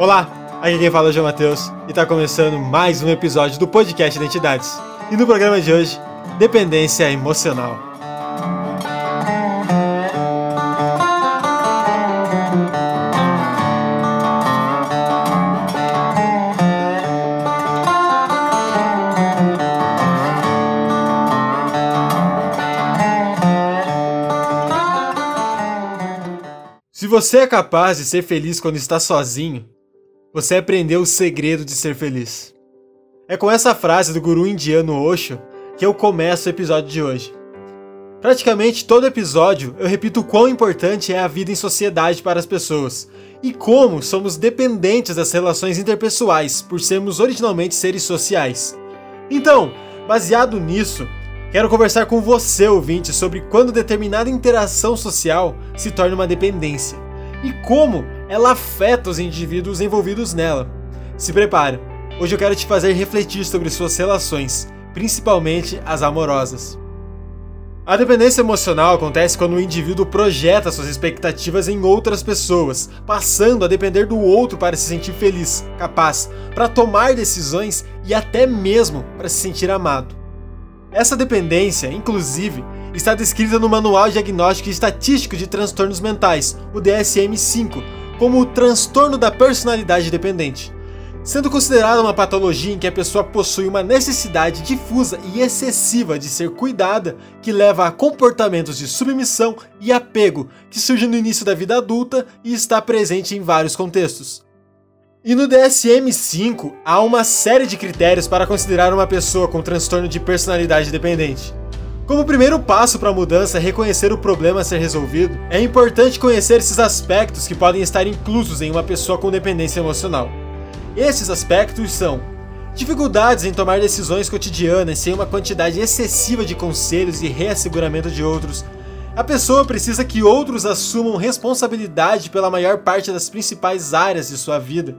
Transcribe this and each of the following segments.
Olá, aqui quem fala é o João Matheus e está começando mais um episódio do podcast Identidades. E no programa de hoje, dependência emocional. Se você é capaz de ser feliz quando está sozinho, você aprendeu o segredo de ser feliz. É com essa frase do guru indiano Osho que eu começo o episódio de hoje. Praticamente todo episódio eu repito o quão importante é a vida em sociedade para as pessoas e como somos dependentes das relações interpessoais por sermos originalmente seres sociais. Então, baseado nisso, quero conversar com você, ouvinte, sobre quando determinada interação social se torna uma dependência e como ela afeta os indivíduos envolvidos nela. Se prepare, hoje eu quero te fazer refletir sobre suas relações, principalmente as amorosas. A dependência emocional acontece quando o indivíduo projeta suas expectativas em outras pessoas, passando a depender do outro para se sentir feliz, capaz, para tomar decisões e até mesmo para se sentir amado. Essa dependência, inclusive, está descrita no Manual Diagnóstico e Estatístico de Transtornos Mentais, o DSM-5, como o transtorno da personalidade dependente, sendo considerada uma patologia em que a pessoa possui uma necessidade difusa e excessiva de ser cuidada, que leva a comportamentos de submissão e apego que surgem no início da vida adulta e está presente em vários contextos. E no DSM-5 há uma série de critérios para considerar uma pessoa com transtorno de personalidade dependente. Como primeiro passo para a mudança é reconhecer o problema a ser resolvido, é importante conhecer esses aspectos que podem estar inclusos em uma pessoa com dependência emocional. Esses aspectos são dificuldades em tomar decisões cotidianas sem uma quantidade excessiva de conselhos e reasseguramento de outros. A pessoa precisa que outros assumam responsabilidade pela maior parte das principais áreas de sua vida.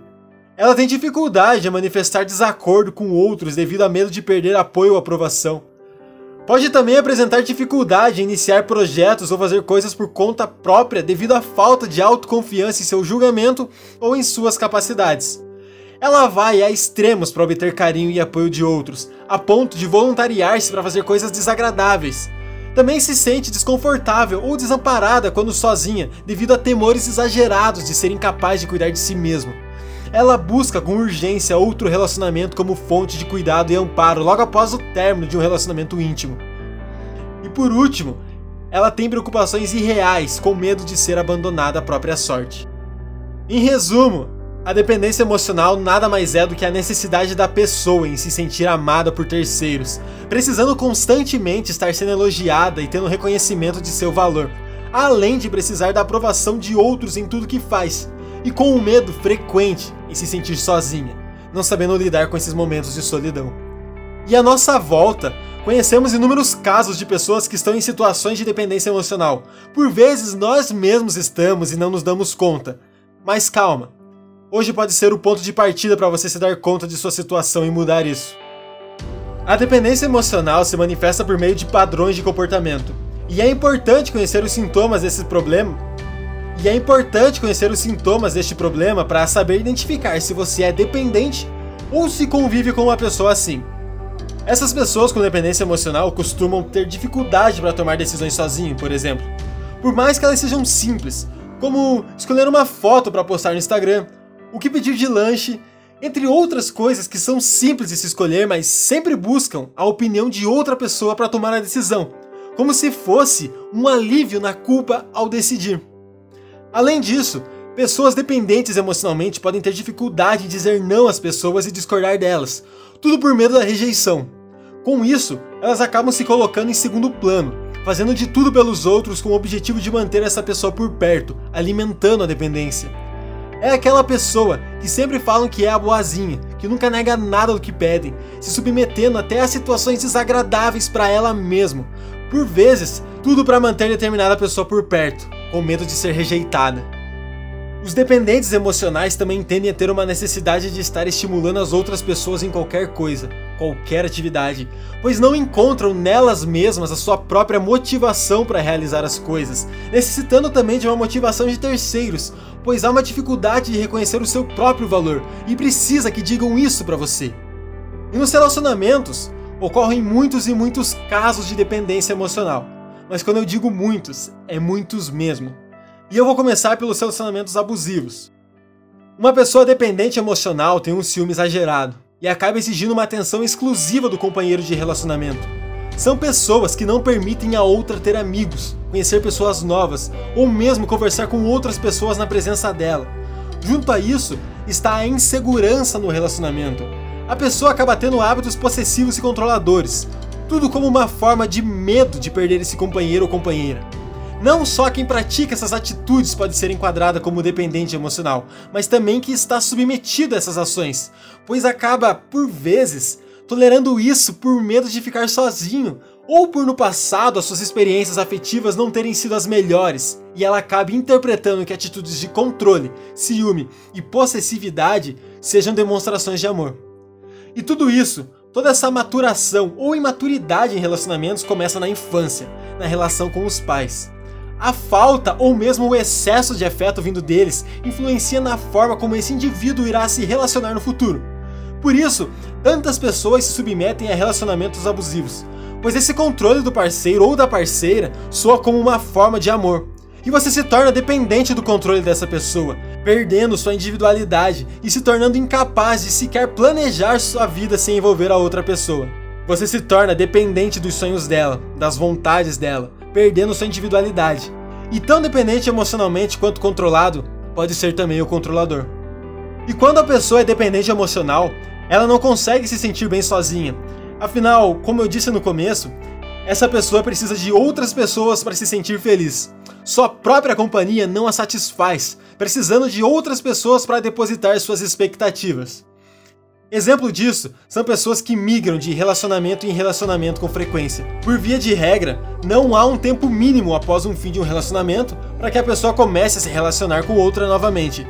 Ela tem dificuldade em manifestar desacordo com outros devido a medo de perder apoio ou aprovação. Pode também apresentar dificuldade em iniciar projetos ou fazer coisas por conta própria devido à falta de autoconfiança em seu julgamento ou em suas capacidades. Ela vai a extremos para obter carinho e apoio de outros, a ponto de voluntariar-se para fazer coisas desagradáveis. Também se sente desconfortável ou desamparada quando sozinha, devido a temores exagerados de ser incapaz de cuidar de si mesmo ela busca com urgência outro relacionamento como fonte de cuidado e amparo logo após o término de um relacionamento íntimo. E por último, ela tem preocupações irreais com medo de ser abandonada à própria sorte. Em resumo, a dependência emocional nada mais é do que a necessidade da pessoa em se sentir amada por terceiros, precisando constantemente estar sendo elogiada e tendo reconhecimento de seu valor, além de precisar da aprovação de outros em tudo que faz, e com o medo frequente em se sentir sozinha, não sabendo lidar com esses momentos de solidão. E à nossa volta, conhecemos inúmeros casos de pessoas que estão em situações de dependência emocional. Por vezes nós mesmos estamos e não nos damos conta. Mas calma, hoje pode ser o ponto de partida para você se dar conta de sua situação e mudar isso. A dependência emocional se manifesta por meio de padrões de comportamento. E é importante conhecer os sintomas desse problema e é importante conhecer os sintomas deste problema para saber identificar se você é dependente ou se convive com uma pessoa assim. Essas pessoas com dependência emocional costumam ter dificuldade para tomar decisões sozinho, por exemplo. Por mais que elas sejam simples, como escolher uma foto para postar no Instagram, o que pedir de lanche, entre outras coisas que são simples de se escolher, mas sempre buscam a opinião de outra pessoa para tomar a decisão, como se fosse um alívio na culpa ao decidir. Além disso, pessoas dependentes emocionalmente podem ter dificuldade em dizer não às pessoas e discordar delas, tudo por medo da rejeição. Com isso, elas acabam se colocando em segundo plano, fazendo de tudo pelos outros com o objetivo de manter essa pessoa por perto, alimentando a dependência. É aquela pessoa que sempre falam que é a boazinha, que nunca nega nada do que pedem, se submetendo até a situações desagradáveis para ela mesma. Por vezes, tudo para manter determinada pessoa por perto, com medo de ser rejeitada. Os dependentes emocionais também tendem a ter uma necessidade de estar estimulando as outras pessoas em qualquer coisa, qualquer atividade, pois não encontram nelas mesmas a sua própria motivação para realizar as coisas, necessitando também de uma motivação de terceiros, pois há uma dificuldade de reconhecer o seu próprio valor e precisa que digam isso para você. E nos relacionamentos, ocorrem muitos e muitos casos de dependência emocional. Mas quando eu digo muitos, é muitos mesmo. E eu vou começar pelos relacionamentos abusivos. Uma pessoa dependente emocional tem um ciúme exagerado e acaba exigindo uma atenção exclusiva do companheiro de relacionamento. São pessoas que não permitem a outra ter amigos, conhecer pessoas novas ou mesmo conversar com outras pessoas na presença dela. Junto a isso está a insegurança no relacionamento, a pessoa acaba tendo hábitos possessivos e controladores, tudo como uma forma de medo de perder esse companheiro ou companheira. Não só quem pratica essas atitudes pode ser enquadrada como dependente emocional, mas também que está submetido a essas ações, pois acaba, por vezes, tolerando isso por medo de ficar sozinho, ou por no passado as suas experiências afetivas não terem sido as melhores, e ela acaba interpretando que atitudes de controle, ciúme e possessividade sejam demonstrações de amor. E tudo isso, toda essa maturação ou imaturidade em relacionamentos começa na infância, na relação com os pais. A falta ou mesmo o excesso de afeto vindo deles influencia na forma como esse indivíduo irá se relacionar no futuro. Por isso, tantas pessoas se submetem a relacionamentos abusivos, pois esse controle do parceiro ou da parceira soa como uma forma de amor, e você se torna dependente do controle dessa pessoa, perdendo sua individualidade e se tornando incapaz de sequer planejar sua vida sem envolver a outra pessoa. Você se torna dependente dos sonhos dela, das vontades dela, perdendo sua individualidade. E tão dependente emocionalmente quanto controlado pode ser também o controlador. E quando a pessoa é dependente emocional, ela não consegue se sentir bem sozinha. Afinal, como eu disse no começo, essa pessoa precisa de outras pessoas para se sentir feliz. Sua própria companhia não a satisfaz, precisando de outras pessoas para depositar suas expectativas. Exemplo disso são pessoas que migram de relacionamento em relacionamento com frequência. Por via de regra, não há um tempo mínimo após um fim de um relacionamento para que a pessoa comece a se relacionar com outra novamente.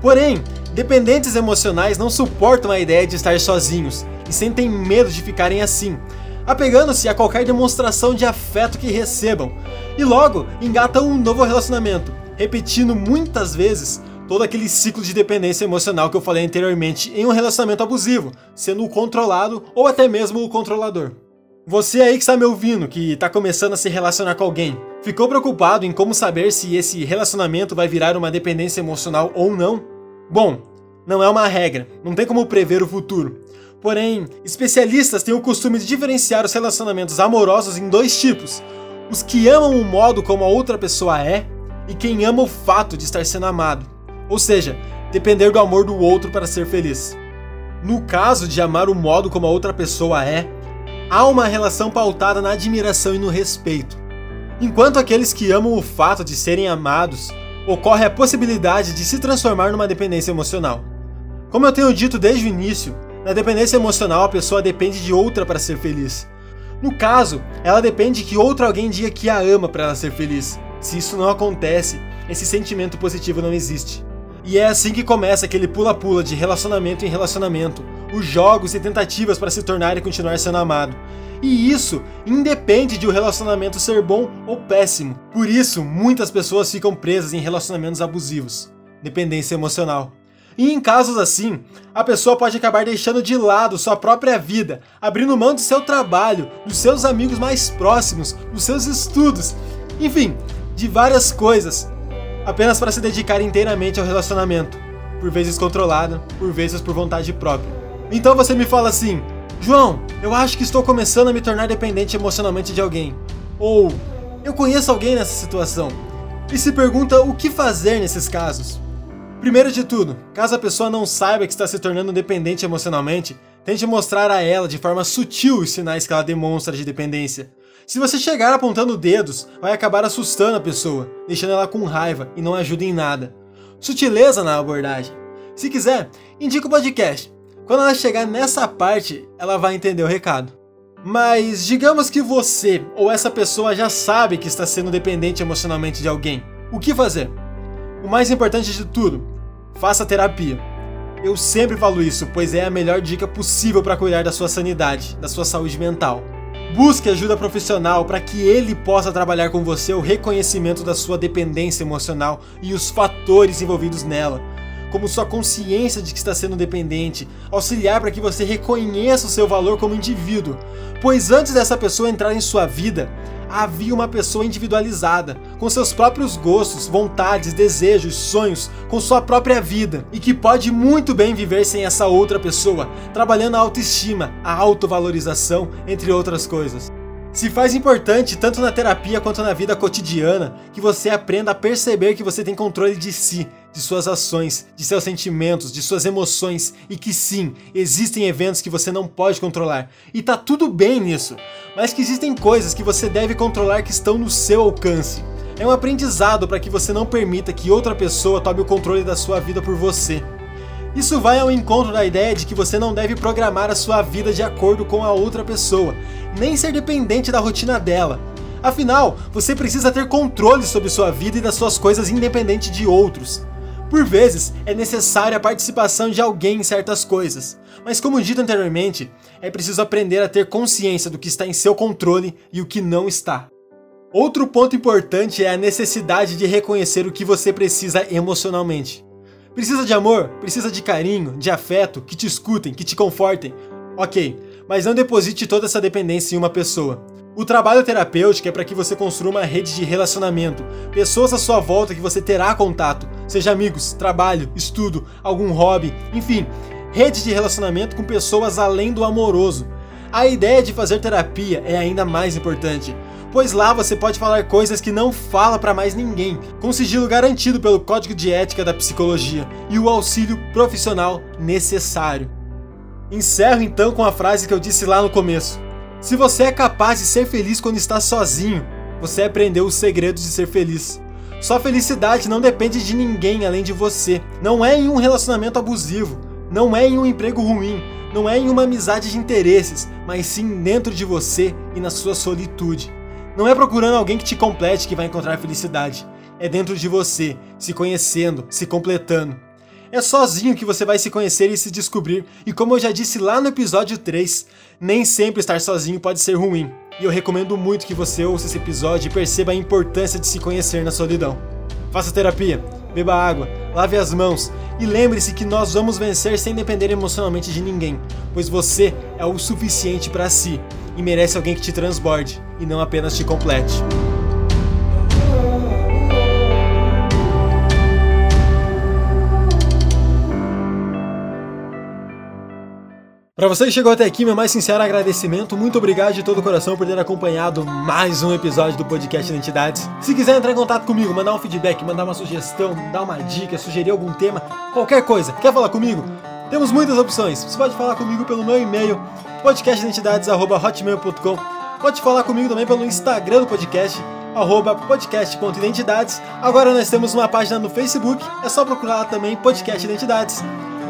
Porém, dependentes emocionais não suportam a ideia de estar sozinhos e sentem medo de ficarem assim, apegando-se a qualquer demonstração de afeto que recebam, e logo engatam um novo relacionamento, repetindo muitas vezes todo aquele ciclo de dependência emocional que eu falei anteriormente em um relacionamento abusivo, sendo o controlado ou até mesmo o controlador. Você aí que está me ouvindo, que está começando a se relacionar com alguém, ficou preocupado em como saber se esse relacionamento vai virar uma dependência emocional ou não? Bom, não é uma regra, não tem como prever o futuro, Porém, especialistas têm o costume de diferenciar os relacionamentos amorosos em dois tipos: os que amam o modo como a outra pessoa é e quem ama o fato de estar sendo amado, ou seja, depender do amor do outro para ser feliz. No caso de amar o modo como a outra pessoa é, há uma relação pautada na admiração e no respeito. Enquanto aqueles que amam o fato de serem amados, ocorre a possibilidade de se transformar numa dependência emocional. Como eu tenho dito desde o início, na dependência emocional, a pessoa depende de outra para ser feliz. No caso, ela depende que outro alguém diga que a ama para ela ser feliz. Se isso não acontece, esse sentimento positivo não existe. E é assim que começa aquele pula-pula de relacionamento em relacionamento, os jogos e tentativas para se tornar e continuar sendo amado. E isso independe de o relacionamento ser bom ou péssimo. Por isso, muitas pessoas ficam presas em relacionamentos abusivos. Dependência emocional. E em casos assim, a pessoa pode acabar deixando de lado sua própria vida, abrindo mão do seu trabalho, dos seus amigos mais próximos, dos seus estudos, enfim, de várias coisas, apenas para se dedicar inteiramente ao relacionamento, por vezes controlado, por vezes por vontade própria. Então você me fala assim: João, eu acho que estou começando a me tornar dependente emocionalmente de alguém. Ou eu conheço alguém nessa situação. E se pergunta o que fazer nesses casos. Primeiro de tudo, caso a pessoa não saiba que está se tornando dependente emocionalmente, tente mostrar a ela de forma sutil os sinais que ela demonstra de dependência. Se você chegar apontando dedos, vai acabar assustando a pessoa, deixando ela com raiva e não ajuda em nada. Sutileza na abordagem. Se quiser, indica o podcast. Quando ela chegar nessa parte, ela vai entender o recado. Mas digamos que você ou essa pessoa já sabe que está sendo dependente emocionalmente de alguém. O que fazer? O mais importante de tudo, faça terapia. Eu sempre falo isso, pois é a melhor dica possível para cuidar da sua sanidade, da sua saúde mental. Busque ajuda profissional para que ele possa trabalhar com você o reconhecimento da sua dependência emocional e os fatores envolvidos nela, como sua consciência de que está sendo dependente, auxiliar para que você reconheça o seu valor como indivíduo, pois antes dessa pessoa entrar em sua vida, havia uma pessoa individualizada, com seus próprios gostos, vontades, desejos, sonhos, com sua própria vida, e que pode muito bem viver sem essa outra pessoa, trabalhando a autoestima, a autovalorização, entre outras coisas. Se faz importante, tanto na terapia quanto na vida cotidiana, que você aprenda a perceber que você tem controle de si, de suas ações, de seus sentimentos, de suas emoções e que sim, existem eventos que você não pode controlar e tá tudo bem nisso, mas que existem coisas que você deve controlar que estão no seu alcance. É um aprendizado para que você não permita que outra pessoa tome o controle da sua vida por você. Isso vai ao encontro da ideia de que você não deve programar a sua vida de acordo com a outra pessoa, nem ser dependente da rotina dela. Afinal, você precisa ter controle sobre sua vida e das suas coisas independente de outros. Por vezes, é necessária a participação de alguém em certas coisas, mas como dito anteriormente, é preciso aprender a ter consciência do que está em seu controle e o que não está. Outro ponto importante é a necessidade de reconhecer o que você precisa emocionalmente. Precisa de amor? Precisa de carinho, de afeto, que te escutem, que te confortem? Ok, mas não deposite toda essa dependência em uma pessoa. O trabalho terapêutico é para que você construa uma rede de relacionamento, pessoas à sua volta que você terá contato, seja amigos, trabalho, estudo, algum hobby, enfim, rede de relacionamento com pessoas além do amoroso. A ideia de fazer terapia é ainda mais importante pois lá você pode falar coisas que não fala para mais ninguém, com sigilo garantido pelo Código de Ética da Psicologia e o auxílio profissional necessário. Encerro então com a frase que eu disse lá no começo. Se você é capaz de ser feliz quando está sozinho, você aprendeu os segredos de ser feliz. Sua felicidade não depende de ninguém além de você. Não é em um relacionamento abusivo, não é em um emprego ruim, não é em uma amizade de interesses, mas sim dentro de você e na sua solitude. Não é procurando alguém que te complete que vai encontrar felicidade. É dentro de você, se conhecendo, se completando. É sozinho que você vai se conhecer e se descobrir, e como eu já disse lá no episódio 3, nem sempre estar sozinho pode ser ruim. E eu recomendo muito que você ouça esse episódio e perceba a importância de se conhecer na solidão. Faça terapia, beba água, lave as mãos e lembre-se que nós vamos vencer sem depender emocionalmente de ninguém, pois você é o suficiente para si e merece alguém que te transborde e não apenas te complete. Para você que chegou até aqui, meu mais sincero agradecimento. Muito obrigado de todo o coração por ter acompanhado mais um episódio do podcast Identidades. Se quiser entrar em contato comigo, mandar um feedback, mandar uma sugestão, dar uma dica, sugerir algum tema, qualquer coisa, quer falar comigo? Temos muitas opções. Você pode falar comigo pelo meu e-mail, podcastidentidades.hotmail.com. Pode falar comigo também pelo Instagram do podcast, arroba podcast.identidades. Agora nós temos uma página no Facebook, é só procurar lá também Podcast Identidades.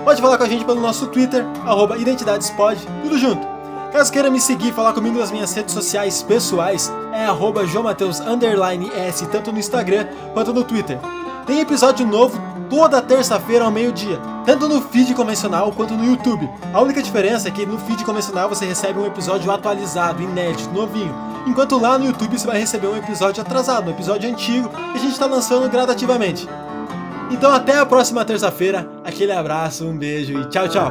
Pode falar com a gente pelo nosso Twitter, arroba identidadespod, tudo junto. Caso queira me seguir e falar comigo nas minhas redes sociais pessoais, é arroba S, tanto no Instagram quanto no Twitter. Tem episódio novo toda terça-feira ao meio-dia, tanto no feed convencional quanto no YouTube. A única diferença é que no feed convencional você recebe um episódio atualizado, inédito, novinho, enquanto lá no YouTube você vai receber um episódio atrasado, um episódio antigo que a gente está lançando gradativamente. Então até a próxima terça-feira, aquele abraço, um beijo e tchau, tchau!